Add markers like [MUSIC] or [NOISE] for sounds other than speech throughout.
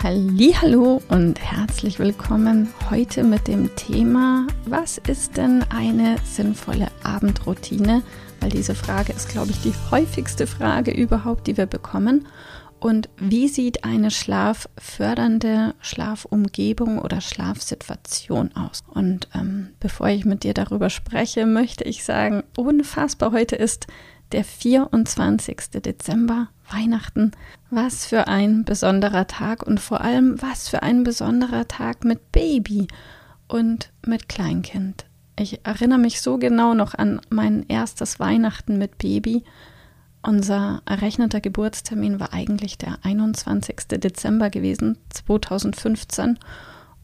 Hallo und herzlich willkommen heute mit dem Thema, was ist denn eine sinnvolle Abendroutine? Weil diese Frage ist, glaube ich, die häufigste Frage überhaupt, die wir bekommen. Und wie sieht eine schlaffördernde Schlafumgebung oder Schlafsituation aus? Und ähm, bevor ich mit dir darüber spreche, möchte ich sagen, unfassbar, heute ist der 24. Dezember, Weihnachten. Was für ein besonderer Tag und vor allem was für ein besonderer Tag mit Baby und mit Kleinkind. Ich erinnere mich so genau noch an mein erstes Weihnachten mit Baby. Unser errechneter Geburtstermin war eigentlich der 21. Dezember gewesen, 2015.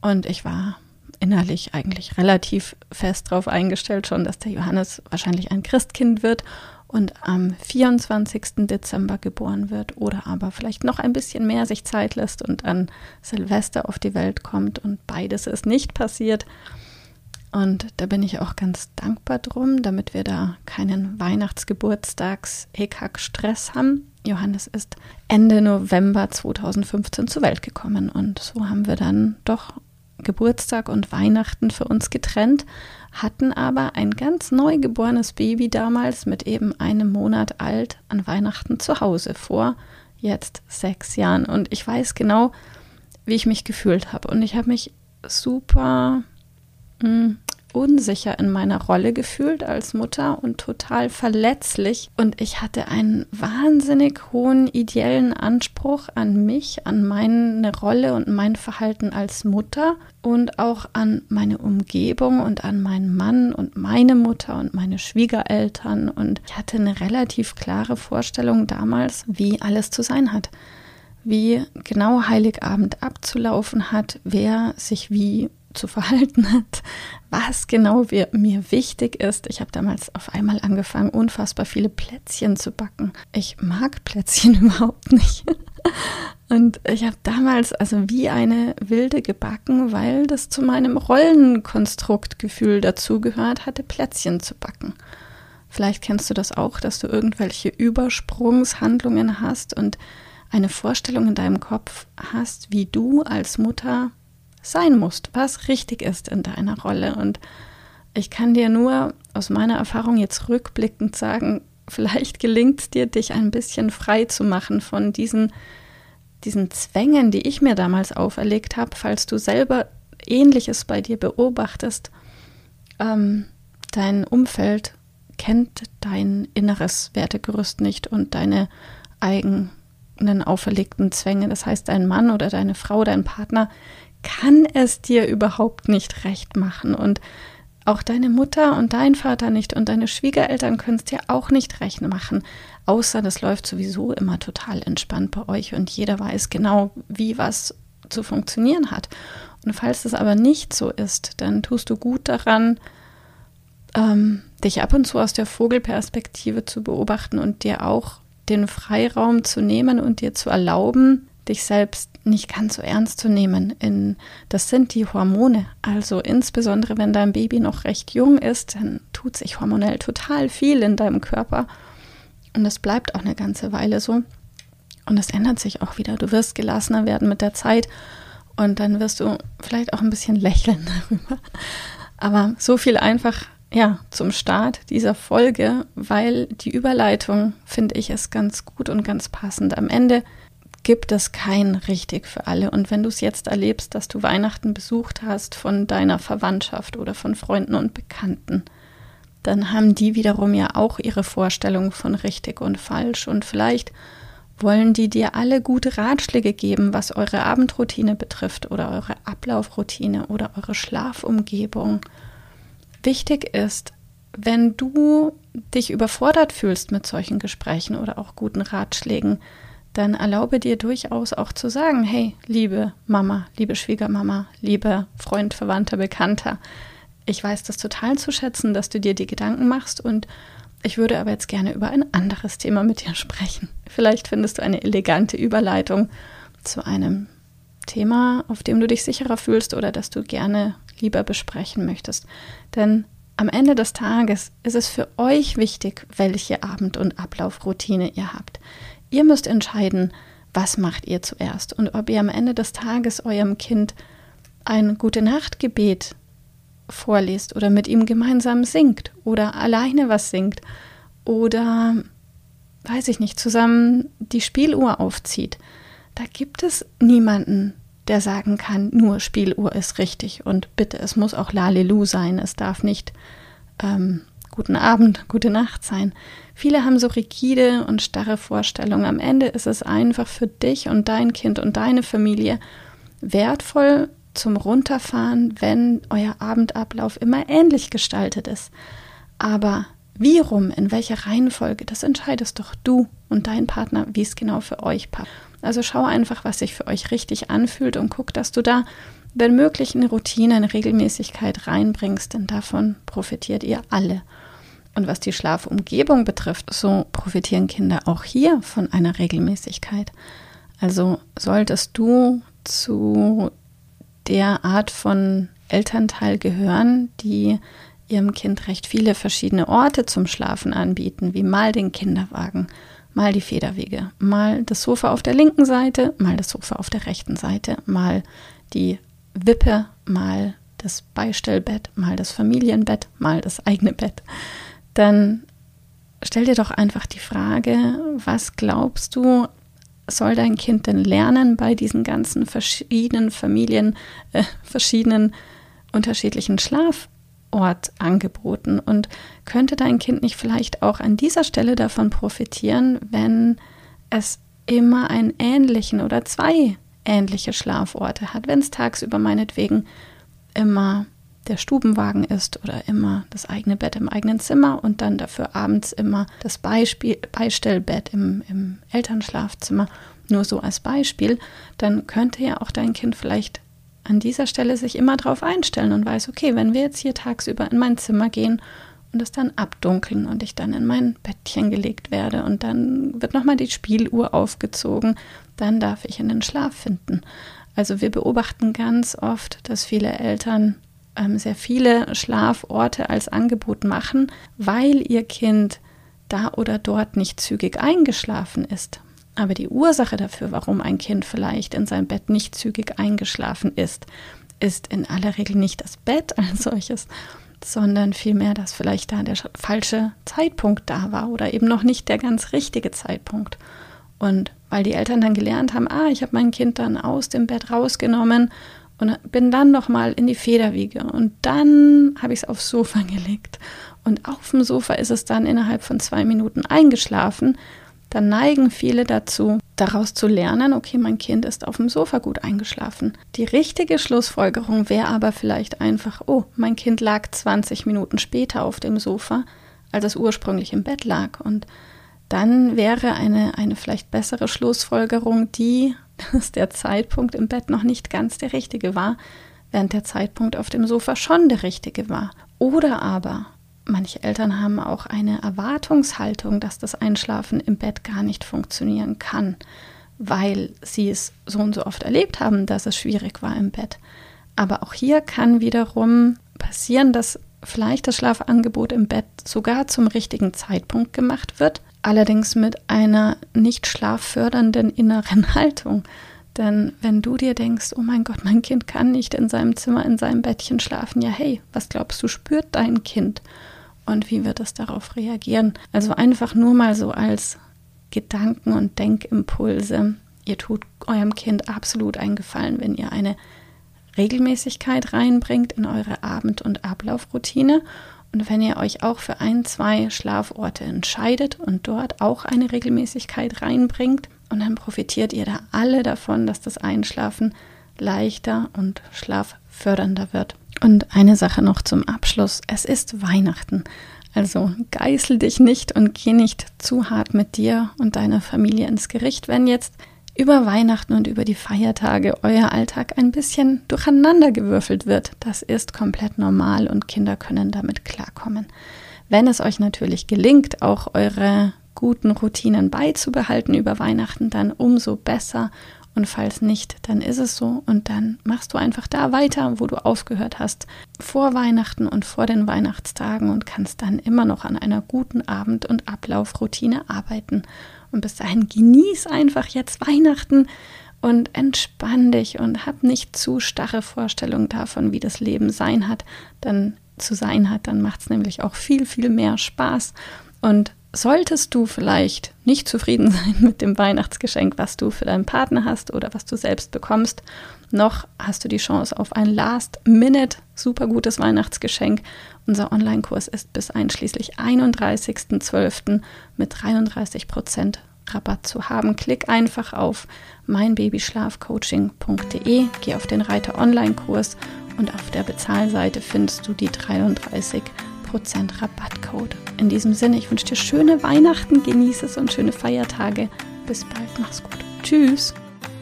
Und ich war innerlich eigentlich relativ fest darauf eingestellt schon, dass der Johannes wahrscheinlich ein Christkind wird und am 24. Dezember geboren wird oder aber vielleicht noch ein bisschen mehr sich Zeit lässt und an Silvester auf die Welt kommt und beides ist nicht passiert. Und da bin ich auch ganz dankbar drum, damit wir da keinen Weihnachtsgeburtstags-Ekak-Stress haben. Johannes ist Ende November 2015 zur Welt gekommen und so haben wir dann doch Geburtstag und Weihnachten für uns getrennt, hatten aber ein ganz neugeborenes Baby damals mit eben einem Monat alt an Weihnachten zu Hause vor jetzt sechs Jahren. Und ich weiß genau, wie ich mich gefühlt habe. Und ich habe mich super mh, hm, unsicher in meiner Rolle gefühlt als Mutter und total verletzlich. Und ich hatte einen wahnsinnig hohen ideellen Anspruch an mich, an meine Rolle und mein Verhalten als Mutter und auch an meine Umgebung und an meinen Mann und meine Mutter und meine Schwiegereltern. Und ich hatte eine relativ klare Vorstellung damals, wie alles zu sein hat wie genau Heiligabend abzulaufen hat, wer sich wie zu verhalten hat, was genau wir, mir wichtig ist. Ich habe damals auf einmal angefangen, unfassbar viele Plätzchen zu backen. Ich mag Plätzchen [LAUGHS] überhaupt nicht. Und ich habe damals also wie eine Wilde gebacken, weil das zu meinem Rollenkonstruktgefühl dazugehört hatte, Plätzchen zu backen. Vielleicht kennst du das auch, dass du irgendwelche Übersprungshandlungen hast und eine Vorstellung in deinem Kopf hast, wie du als Mutter sein musst, was richtig ist in deiner Rolle. Und ich kann dir nur aus meiner Erfahrung jetzt rückblickend sagen, [LAUGHS] vielleicht gelingt es dir, dich ein bisschen frei zu machen von diesen, diesen Zwängen, die ich mir damals auferlegt habe, falls du selber Ähnliches bei dir beobachtest. Ähm, dein Umfeld kennt dein inneres Wertegerüst nicht und deine eigenen auferlegten Zwänge. Das heißt, dein Mann oder deine Frau, dein Partner kann es dir überhaupt nicht recht machen. Und auch deine Mutter und dein Vater nicht und deine Schwiegereltern können es dir auch nicht recht machen. Außer das läuft sowieso immer total entspannt bei euch und jeder weiß genau, wie was zu funktionieren hat. Und falls es aber nicht so ist, dann tust du gut daran, ähm, dich ab und zu aus der Vogelperspektive zu beobachten und dir auch den Freiraum zu nehmen und dir zu erlauben, dich selbst nicht ganz so ernst zu nehmen. In, das sind die Hormone. Also insbesondere wenn dein Baby noch recht jung ist, dann tut sich hormonell total viel in deinem Körper. Und es bleibt auch eine ganze Weile so. Und es ändert sich auch wieder. Du wirst gelassener werden mit der Zeit und dann wirst du vielleicht auch ein bisschen lächeln [LAUGHS] darüber. Aber so viel einfach, ja, zum Start dieser Folge, weil die Überleitung, finde ich, ist ganz gut und ganz passend. Am Ende gibt es kein richtig für alle. Und wenn du es jetzt erlebst, dass du Weihnachten besucht hast von deiner Verwandtschaft oder von Freunden und Bekannten, dann haben die wiederum ja auch ihre Vorstellung von richtig und falsch. Und vielleicht wollen die dir alle gute Ratschläge geben, was eure Abendroutine betrifft oder eure Ablaufroutine oder eure Schlafumgebung. Wichtig ist, wenn du dich überfordert fühlst mit solchen Gesprächen oder auch guten Ratschlägen, dann erlaube dir durchaus auch zu sagen, hey, liebe Mama, liebe Schwiegermama, lieber Freund, Verwandter, Bekannter, ich weiß das total zu schätzen, dass du dir die Gedanken machst und ich würde aber jetzt gerne über ein anderes Thema mit dir sprechen. Vielleicht findest du eine elegante Überleitung zu einem Thema, auf dem du dich sicherer fühlst oder das du gerne lieber besprechen möchtest. Denn am Ende des Tages ist es für euch wichtig, welche Abend- und Ablaufroutine ihr habt. Ihr müsst entscheiden, was macht ihr zuerst und ob ihr am Ende des Tages eurem Kind ein Gute Nacht Gebet vorliest oder mit ihm gemeinsam singt oder alleine was singt oder weiß ich nicht, zusammen die Spieluhr aufzieht. Da gibt es niemanden, der sagen kann, nur Spieluhr ist richtig und bitte, es muss auch Lalelu sein, es darf nicht ähm, guten Abend, gute Nacht sein. Viele haben so rigide und starre Vorstellungen. Am Ende ist es einfach für dich und dein Kind und deine Familie wertvoll zum Runterfahren, wenn euer Abendablauf immer ähnlich gestaltet ist. Aber wie rum, in welcher Reihenfolge, das entscheidest doch du und dein Partner, wie es genau für euch passt. Also schau einfach, was sich für euch richtig anfühlt und guck, dass du da, wenn möglich, eine Routine, eine Regelmäßigkeit reinbringst, denn davon profitiert ihr alle. Und was die Schlafumgebung betrifft, so profitieren Kinder auch hier von einer Regelmäßigkeit. Also solltest du zu der Art von Elternteil gehören, die ihrem Kind recht viele verschiedene Orte zum Schlafen anbieten, wie mal den Kinderwagen, mal die Federwege, mal das Sofa auf der linken Seite, mal das Sofa auf der rechten Seite, mal die Wippe, mal das Beistellbett, mal das Familienbett, mal das eigene Bett. Dann stell dir doch einfach die Frage, was glaubst du, soll dein Kind denn lernen bei diesen ganzen verschiedenen Familien, äh, verschiedenen unterschiedlichen Schlafortangeboten? Und könnte dein Kind nicht vielleicht auch an dieser Stelle davon profitieren, wenn es immer einen ähnlichen oder zwei ähnliche Schlaforte hat, wenn es tagsüber meinetwegen immer der Stubenwagen ist oder immer das eigene Bett im eigenen Zimmer und dann dafür abends immer das Beispiel, Beistellbett im, im Elternschlafzimmer, nur so als Beispiel, dann könnte ja auch dein Kind vielleicht an dieser Stelle sich immer darauf einstellen und weiß, okay, wenn wir jetzt hier tagsüber in mein Zimmer gehen und es dann abdunkeln und ich dann in mein Bettchen gelegt werde und dann wird nochmal die Spieluhr aufgezogen, dann darf ich in den Schlaf finden. Also wir beobachten ganz oft, dass viele Eltern ähm, sehr viele Schlaforte als Angebot machen, weil ihr Kind da oder dort nicht zügig eingeschlafen ist. Aber die Ursache dafür, warum ein Kind vielleicht in seinem Bett nicht zügig eingeschlafen ist, ist in aller Regel nicht das Bett [LAUGHS] als solches, sondern vielmehr, dass vielleicht da der falsche Zeitpunkt da war oder eben noch nicht der ganz richtige Zeitpunkt. Und weil die Eltern dann gelernt haben, ah, ich habe mein Kind dann aus dem Bett rausgenommen und bin dann nochmal in die Federwiege und dann habe ich es aufs Sofa [LAUGHS] gelegt. Und auf dem Sofa ist es dann innerhalb von zwei Minuten eingeschlafen. Dann neigen viele dazu, daraus zu lernen, okay, mein Kind ist auf dem Sofa gut eingeschlafen. Die richtige Schlussfolgerung wäre aber vielleicht einfach, oh, mein Kind lag 20 Minuten später auf dem Sofa, als es ursprünglich im Bett lag. Und dann wäre eine, eine vielleicht bessere Schlussfolgerung die, dass der Zeitpunkt im Bett noch nicht ganz der richtige war, während der Zeitpunkt auf dem Sofa schon der richtige war. Oder aber manche Eltern haben auch eine Erwartungshaltung, dass das Einschlafen im Bett gar nicht funktionieren kann, weil sie es so und so oft erlebt haben, dass es schwierig war im Bett. Aber auch hier kann wiederum passieren, dass vielleicht das Schlafangebot im Bett sogar zum richtigen Zeitpunkt gemacht wird, allerdings mit einer nicht schlaffördernden inneren [LAUGHS] Haltung. Denn wenn du dir denkst, oh mein Gott, mein Kind kann nicht in seinem Zimmer, in seinem Bettchen schlafen, ja hey, was glaubst du, spürt dein Kind? Und wie wird es darauf reagieren? Also einfach nur mal so als Gedanken- und Denkimpulse. Ihr tut eurem Kind absolut einen Gefallen, wenn ihr eine Regelmäßigkeit reinbringt in eure Abend- und Ablaufroutine und wenn ihr euch auch für ein, zwei Schlaforte entscheidet und dort auch eine Regelmäßigkeit reinbringt, und dann profitiert ihr da alle davon, dass das Einschlafen leichter und schlaffördernder wird. Und eine Sache noch zum Abschluss. Es ist Weihnachten. Also geißel dich nicht und geh nicht zu hart mit dir und deiner Familie ins Gericht, wenn jetzt über Weihnachten und über die Feiertage euer Alltag ein bisschen durcheinandergewürfelt wird. Das ist komplett normal und Kinder können damit klarkommen. Wenn es euch natürlich gelingt, auch eure guten Routinen beizubehalten über Weihnachten, dann umso besser. Und falls nicht, dann ist es so und dann machst du einfach da weiter, wo du aufgehört hast, vor Weihnachten und vor den Weihnachtstagen und kannst dann immer noch an einer guten Abend- und Ablaufroutine arbeiten. Und bis dahin genieß einfach jetzt Weihnachten und entspann dich und hab nicht zu starre Vorstellungen davon, wie das Leben sein hat, dann zu sein hat, dann macht es nämlich auch viel, viel mehr Spaß. Und solltest du vielleicht nicht zufrieden [LAUGHS] sein mit dem Weihnachtsgeschenk, was du für deinen Partner hast oder was du selbst bekommst, noch hast du die Chance auf ein Last-Minute super gutes Weihnachtsgeschenk. Unser Online-Kurs ist bis einschließlich 31.12. mit 33% Rabatt zu haben. Klick einfach auf meinbabyschlafcoaching.de, geh auf den Reiter Online-Kurs und auf der Bezahlseite findest du die 33% Rabattcode. In diesem Sinne, ich wünsche dir schöne Weihnachten, genieße es und schöne Feiertage. Bis bald, mach's gut. Tschüss.